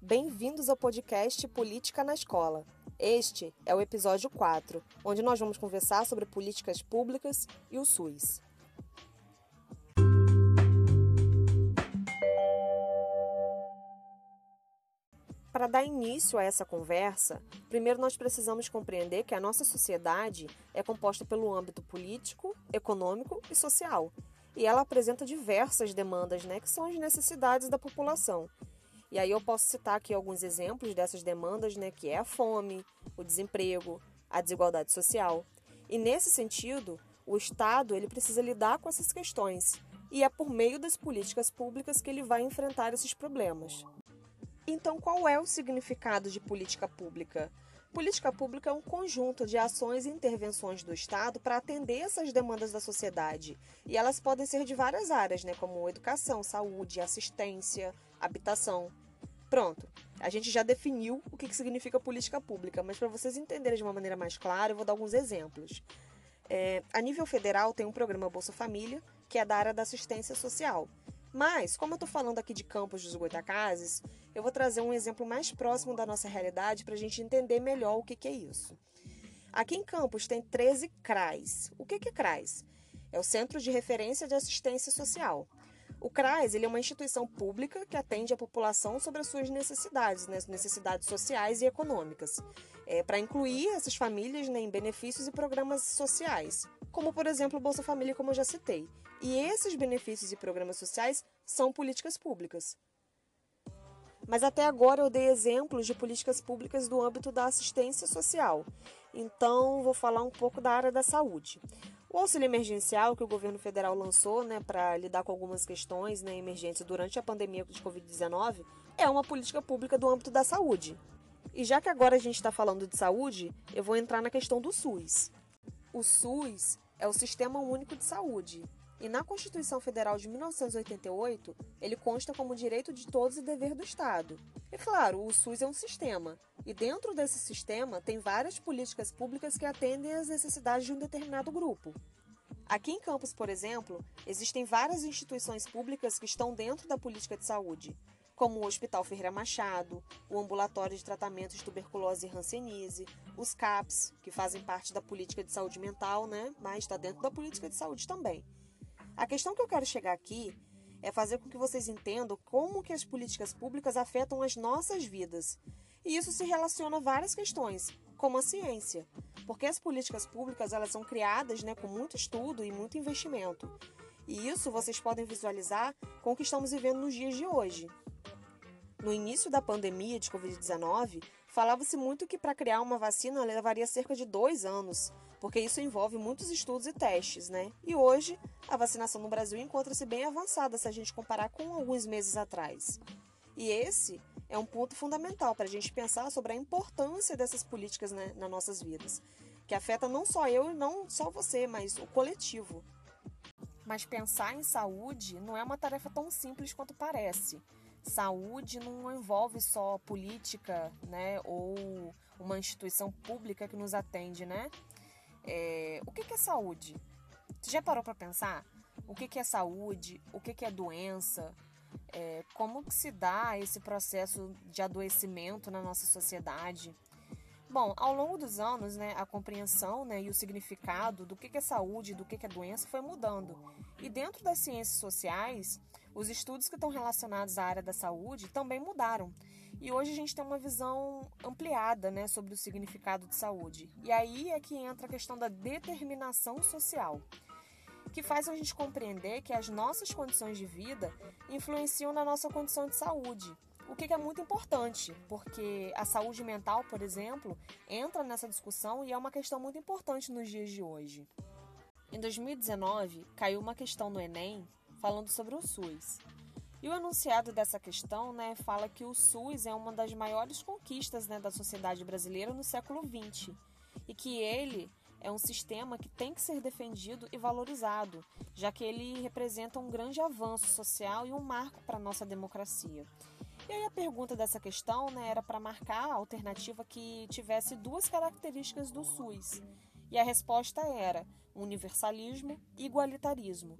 bem-vindos ao podcast Política na Escola. Este é o episódio 4, onde nós vamos conversar sobre políticas públicas e o SUS. Para dar início a essa conversa, primeiro nós precisamos compreender que a nossa sociedade é composta pelo âmbito político, econômico e social. E ela apresenta diversas demandas, né, que são as necessidades da população. E aí eu posso citar aqui alguns exemplos dessas demandas, né, que é a fome, o desemprego, a desigualdade social. E nesse sentido, o Estado ele precisa lidar com essas questões, e é por meio das políticas públicas que ele vai enfrentar esses problemas. Então, qual é o significado de política pública? Política pública é um conjunto de ações e intervenções do Estado para atender essas demandas da sociedade. E elas podem ser de várias áreas, né, como educação, saúde, assistência, habitação. Pronto, a gente já definiu o que significa política pública, mas para vocês entenderem de uma maneira mais clara, eu vou dar alguns exemplos. É, a nível federal, tem um programa Bolsa Família, que é da área da assistência social. Mas, como eu estou falando aqui de Campos dos Goitacazes, eu vou trazer um exemplo mais próximo da nossa realidade para a gente entender melhor o que, que é isso. Aqui em Campos tem 13 CRAs. O que, que é CRAs? É o Centro de Referência de Assistência Social. O CRAS ele é uma instituição pública que atende a população sobre as suas necessidades, né, necessidades sociais e econômicas, é, para incluir essas famílias né, em benefícios e programas sociais, como por exemplo o Bolsa Família, como eu já citei. E esses benefícios e programas sociais são políticas públicas. Mas até agora eu dei exemplos de políticas públicas do âmbito da assistência social. Então, vou falar um pouco da área da saúde. O auxílio emergencial que o governo federal lançou né, para lidar com algumas questões né, emergentes durante a pandemia de Covid-19 é uma política pública do âmbito da saúde. E já que agora a gente está falando de saúde, eu vou entrar na questão do SUS. O SUS é o Sistema Único de Saúde. E na Constituição Federal de 1988, ele consta como direito de todos e dever do Estado. E claro, o SUS é um sistema, e dentro desse sistema tem várias políticas públicas que atendem às necessidades de um determinado grupo. Aqui em Campos, por exemplo, existem várias instituições públicas que estão dentro da política de saúde, como o Hospital Ferreira Machado, o Ambulatório de Tratamento de Tuberculose e Hanseníase, os CAPS, que fazem parte da política de saúde mental, né? mas está dentro da política de saúde também. A questão que eu quero chegar aqui é fazer com que vocês entendam como que as políticas públicas afetam as nossas vidas. E isso se relaciona a várias questões, como a ciência, porque as políticas públicas elas são criadas né, com muito estudo e muito investimento. E isso vocês podem visualizar com o que estamos vivendo nos dias de hoje. No início da pandemia de Covid-19, falava-se muito que para criar uma vacina levaria cerca de dois anos, porque isso envolve muitos estudos e testes, né? E hoje, a vacinação no Brasil encontra-se bem avançada se a gente comparar com alguns meses atrás. E esse é um ponto fundamental para a gente pensar sobre a importância dessas políticas né, nas nossas vidas, que afeta não só eu e não só você, mas o coletivo. Mas pensar em saúde não é uma tarefa tão simples quanto parece. Saúde não envolve só política, né, ou uma instituição pública que nos atende, né? É, o que, que é saúde? Você já parou para pensar? O que, que é saúde? O que, que é doença? É, como que se dá esse processo de adoecimento na nossa sociedade? Bom, ao longo dos anos, né, a compreensão né, e o significado do que, que é saúde, do que, que é doença foi mudando. E dentro das ciências sociais, os estudos que estão relacionados à área da saúde também mudaram. E hoje a gente tem uma visão ampliada né, sobre o significado de saúde. E aí é que entra a questão da determinação social, que faz a gente compreender que as nossas condições de vida influenciam na nossa condição de saúde. O que é muito importante, porque a saúde mental, por exemplo, entra nessa discussão e é uma questão muito importante nos dias de hoje. Em 2019, caiu uma questão no Enem falando sobre o SUS. E o enunciado dessa questão né, fala que o SUS é uma das maiores conquistas né, da sociedade brasileira no século XX e que ele é um sistema que tem que ser defendido e valorizado, já que ele representa um grande avanço social e um marco para a nossa democracia. E aí a pergunta dessa questão né, era para marcar a alternativa que tivesse duas características do SUS. E a resposta era universalismo e igualitarismo.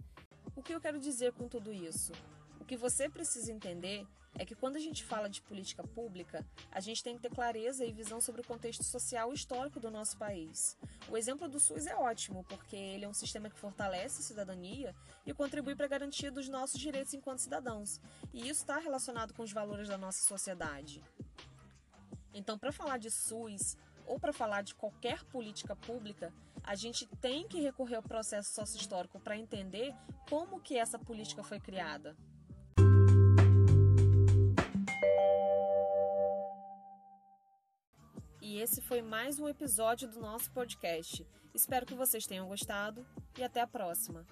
Que eu quero dizer com tudo isso? O que você precisa entender é que quando a gente fala de política pública, a gente tem que ter clareza e visão sobre o contexto social e histórico do nosso país. O exemplo do SUS é ótimo, porque ele é um sistema que fortalece a cidadania e contribui para a garantia dos nossos direitos enquanto cidadãos. E isso está relacionado com os valores da nossa sociedade. Então, para falar de SUS ou para falar de qualquer política pública, a gente tem que recorrer ao processo sócio-histórico para entender como que essa política foi criada. E esse foi mais um episódio do nosso podcast. Espero que vocês tenham gostado e até a próxima.